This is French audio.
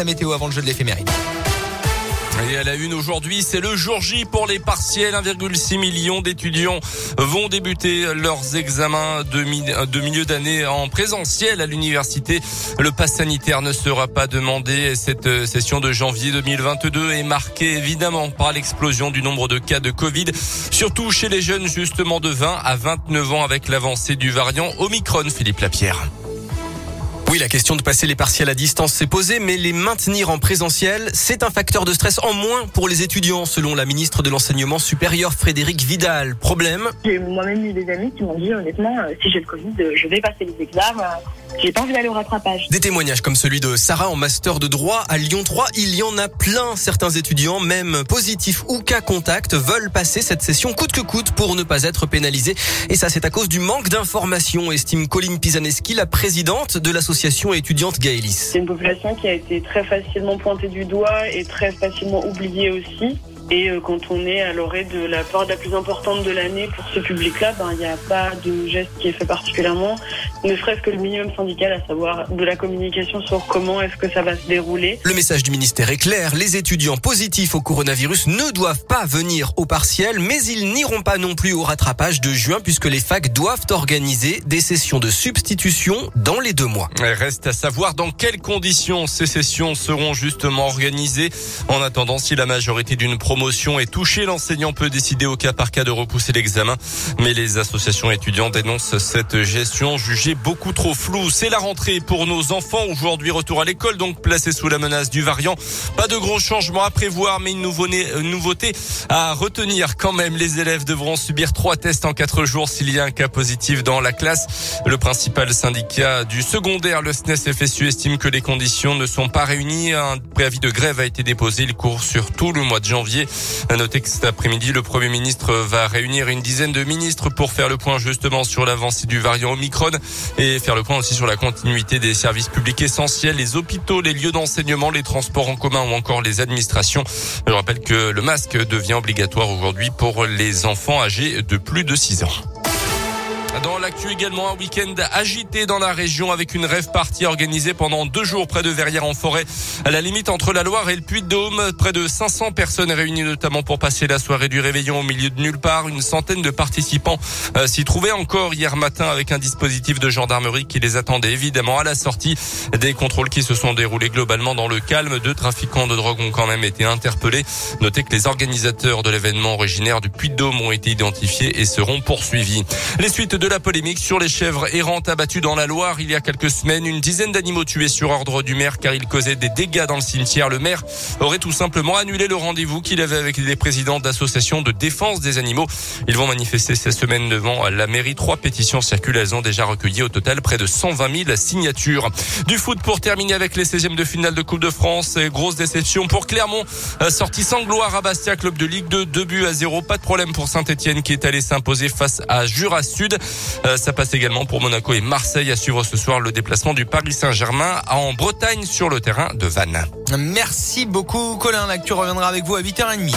La météo avant le jeu de l'éphéméride. Et à la une aujourd'hui, c'est le jour J pour les partiels. 1,6 million d'étudiants vont débuter leurs examens de, milieu d'année en présentiel à l'université. Le pass sanitaire ne sera pas demandé. Cette session de janvier 2022 est marquée évidemment par l'explosion du nombre de cas de Covid, surtout chez les jeunes justement de 20 à 29 ans avec l'avancée du variant Omicron, Philippe Lapierre. Oui, la question de passer les partiels à distance s'est posée, mais les maintenir en présentiel, c'est un facteur de stress en moins pour les étudiants, selon la ministre de l'Enseignement supérieur Frédéric Vidal. Problème? J'ai moi-même eu des amis qui m'ont dit honnêtement, euh, si j'ai le Covid, euh, je vais passer les examens. J'ai pas envie d'aller au rattrapage. Des témoignages comme celui de Sarah en master de droit à Lyon 3, il y en a plein. Certains étudiants, même positifs ou cas contact, veulent passer cette session coûte que coûte pour ne pas être pénalisés. Et ça, c'est à cause du manque d'informations, estime Colline Pisaneski, la présidente de l'association étudiante Gaëlis. C'est une population qui a été très facilement pointée du doigt et très facilement oubliée aussi. Et euh, quand on est à l'orée de la période la plus importante de l'année pour ce public-là, ben, il n'y a pas de geste qui est fait particulièrement, ne serait-ce que le minimum syndical, à savoir de la communication sur comment est-ce que ça va se dérouler. Le message du ministère est clair, les étudiants positifs au coronavirus ne doivent pas venir au partiel, mais ils n'iront pas non plus au rattrapage de juin puisque les facs doivent organiser des sessions de substitution dans les deux mois. Il reste à savoir dans quelles conditions ces sessions seront justement organisées. En attendant, si la majorité d'une promotion promotion est touchée. L'enseignant peut décider au cas par cas de repousser l'examen. Mais les associations étudiantes dénoncent cette gestion jugée beaucoup trop floue. C'est la rentrée pour nos enfants. Aujourd'hui, retour à l'école, donc placé sous la menace du variant. Pas de gros changements à prévoir, mais une nouveauté à retenir quand même. Les élèves devront subir trois tests en quatre jours s'il y a un cas positif dans la classe. Le principal syndicat du secondaire, le SNES FSU, estime que les conditions ne sont pas réunies. Un préavis de grève a été déposé. Il court sur tout le mois de janvier. À noter que cet après-midi, le Premier ministre va réunir une dizaine de ministres pour faire le point justement sur l'avancée du variant Omicron et faire le point aussi sur la continuité des services publics essentiels, les hôpitaux, les lieux d'enseignement, les transports en commun ou encore les administrations. Je rappelle que le masque devient obligatoire aujourd'hui pour les enfants âgés de plus de 6 ans. Dans l'actu également, un week-end agité dans la région avec une rêve partie organisée pendant deux jours près de Verrières en forêt, à la limite entre la Loire et le Puy-de-Dôme. Près de 500 personnes réunies notamment pour passer la soirée du réveillon au milieu de nulle part. Une centaine de participants euh, s'y trouvaient encore hier matin avec un dispositif de gendarmerie qui les attendait évidemment à la sortie. Des contrôles qui se sont déroulés globalement dans le calme. Deux trafiquants de drogue ont quand même été interpellés. Notez que les organisateurs de l'événement originaire du Puy-de-Dôme ont été identifiés et seront poursuivis. Les suites de la polémique sur les chèvres errantes abattues dans la Loire il y a quelques semaines. Une dizaine d'animaux tués sur ordre du maire car ils causaient des dégâts dans le cimetière. Le maire aurait tout simplement annulé le rendez-vous qu'il avait avec les présidents d'associations de défense des animaux. Ils vont manifester cette semaine devant la mairie. Trois pétitions circulent. Elles ont déjà recueilli au total près de 120 000 signatures. Du foot pour terminer avec les 16e de finale de Coupe de France. Grosse déception pour Clermont. Sortie sans gloire à Bastia, club de Ligue 2, 2 buts à 0. Pas de problème pour Saint-Etienne qui est allé s'imposer face à Jura Sud. Euh, ça passe également pour Monaco et Marseille à suivre ce soir le déplacement du Paris Saint-Germain en Bretagne sur le terrain de Vannes. Merci beaucoup Colin. L'actu reviendra avec vous à 8h30.